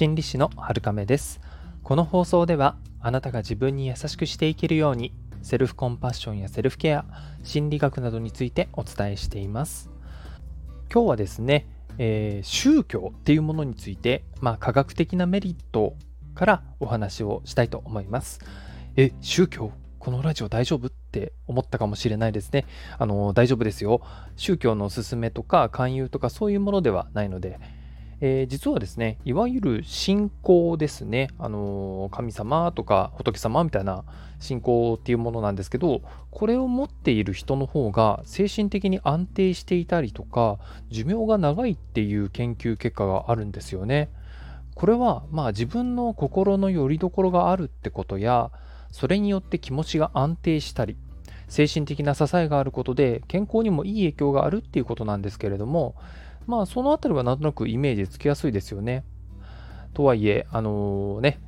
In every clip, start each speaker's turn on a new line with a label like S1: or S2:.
S1: 心理師の春亀ですこの放送ではあなたが自分に優しくしていけるようにセルフコンパッションやセルフケア心理学などについてお伝えしています今日はですね、えー、宗教っていうものについて、まあ、科学的なメリットからお話をしたいと思いますえ宗教このラジオ大丈夫って思ったかもしれないですね。あの、大丈夫ですよ。宗教のおすすめとか勧誘とかそういうものではないので、えー、実はですね、いわゆる信仰ですね、あの神様とか仏様みたいな信仰っていうものなんですけど、これを持っている人の方が精神的に安定していたりとか、寿命が長いっていう研究結果があるんですよね。これは、まあ自分の心の拠り所があるってことや、それによって気持ちが安定したり、精神的な支えがあることで健康にもいい影響があるっていうことなんですけれども、まあ、そのあたりはなんとなくイメージつきやすいですよね。とはいえ、あのー、ね、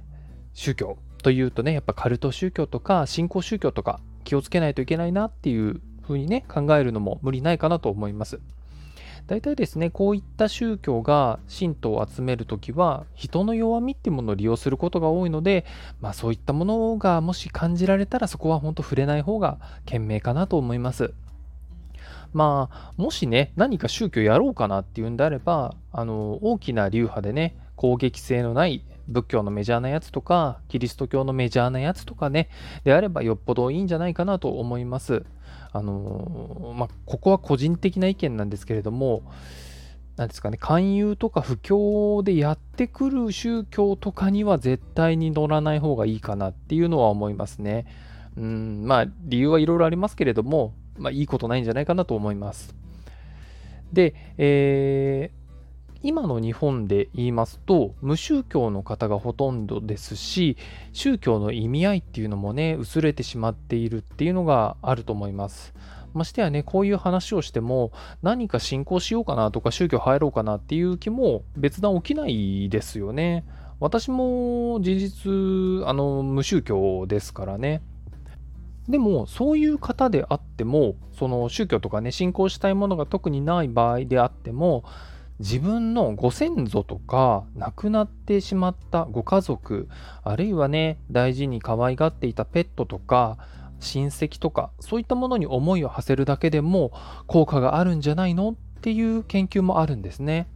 S1: 宗教というとね、やっぱカルト宗教とか新興宗教とか気をつけないといけないなっていうふうにね、考えるのも無理ないかなと思います。大体ですね、こういった宗教が信徒を集めるときは、人の弱みっていうものを利用することが多いので、まあそういったものがもし感じられたら、そこは本当触れない方が賢明かなと思います。まあ、もしね、何か宗教やろうかなっていうんであれば、あの、大きな流派でね、攻撃性のない仏教のメジャーなやつとか、キリスト教のメジャーなやつとかね、であればよっぽどいいんじゃないかなと思います。あの、まあ、ここは個人的な意見なんですけれども、なんですかね、勧誘とか布教でやってくる宗教とかには絶対に乗らない方がいいかなっていうのは思いますね。うん、まあ、理由はいろいろありますけれども、まあ、いいことないんじゃないかなと思います。で、えー、今の日本で言いますと、無宗教の方がほとんどですし、宗教の意味合いっていうのもね、薄れてしまっているっていうのがあると思います。ましてやね、こういう話をしても、何か信仰しようかなとか、宗教入ろうかなっていう気も別段起きないですよね。私も事実、あの、無宗教ですからね。でもそういう方であってもその宗教とかね信仰したいものが特にない場合であっても自分のご先祖とか亡くなってしまったご家族あるいはね大事に可愛がっていたペットとか親戚とかそういったものに思いを馳せるだけでも効果があるんじゃないの？っていう研究もあるんですね。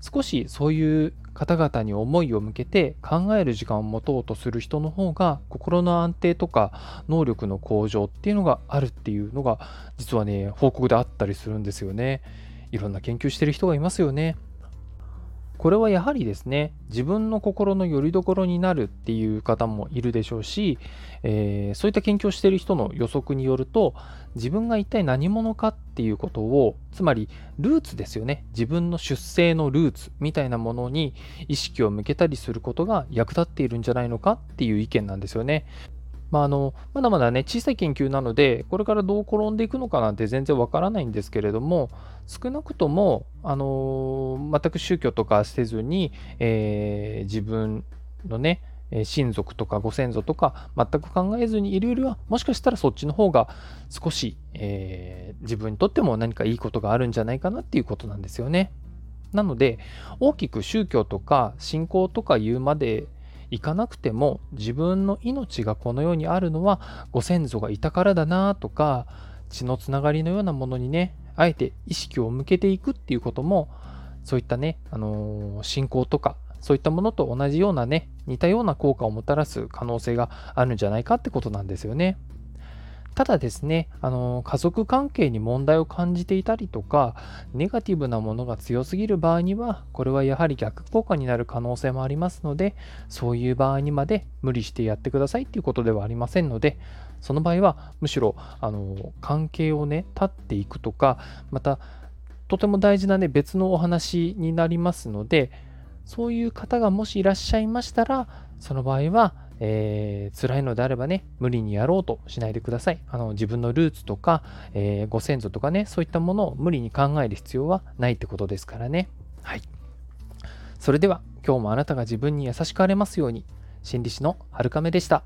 S1: 少しそういう方々に思いを向けて考える時間を持とうとする人の方が心の安定とか能力の向上っていうのがあるっていうのが実はね報告であったりするんですよね。いろんな研究してる人がいますよね。これはやはりですね自分の心の拠り所になるっていう方もいるでしょうし、えー、そういった研究をしている人の予測によると自分が一体何者かっていうことをつまりルーツですよね自分の出生のルーツみたいなものに意識を向けたりすることが役立っているんじゃないのかっていう意見なんですよね。まあ、あのまだまだね小さい研究なのでこれからどう転んでいくのかなんて全然わからないんですけれども少なくとも、あの全く宗教とかせずに、えー、自分のね親族とかご先祖とか全く考えずにいるよりはもしかしたらそっちの方が少し、えー、自分にとっても何かいいことがあるんじゃないかなっていうことなんですよね。なので大きく宗教とか信仰とか言うまで行かなくても自分の命がこの世にあるのはご先祖がいたからだなとか血のつながりのようなものにねあえて意識を向けていくっていうこともそういったね、あのー、信仰とかそういったものと同じようなね似たような効果をもたらす可能性があるんじゃないかってことなんですよね。ただですね、あの家族関係に問題を感じていたりとか、ネガティブなものが強すぎる場合には、これはやはり逆効果になる可能性もありますので、そういう場合にまで無理してやってくださいっていうことではありませんので、その場合はむしろあの関係をね、立っていくとか、またとても大事なね、別のお話になりますので、そういう方がもしいらっしゃいましたら、その場合は、えー、辛いのであればね、無理にやろうとしないでください。あの自分のルーツとか、えー、ご先祖とかね、そういったものを無理に考える必要はないってことですからね。はい。それでは、今日もあなたが自分に優しくあれますように、心理師のはるかめでした。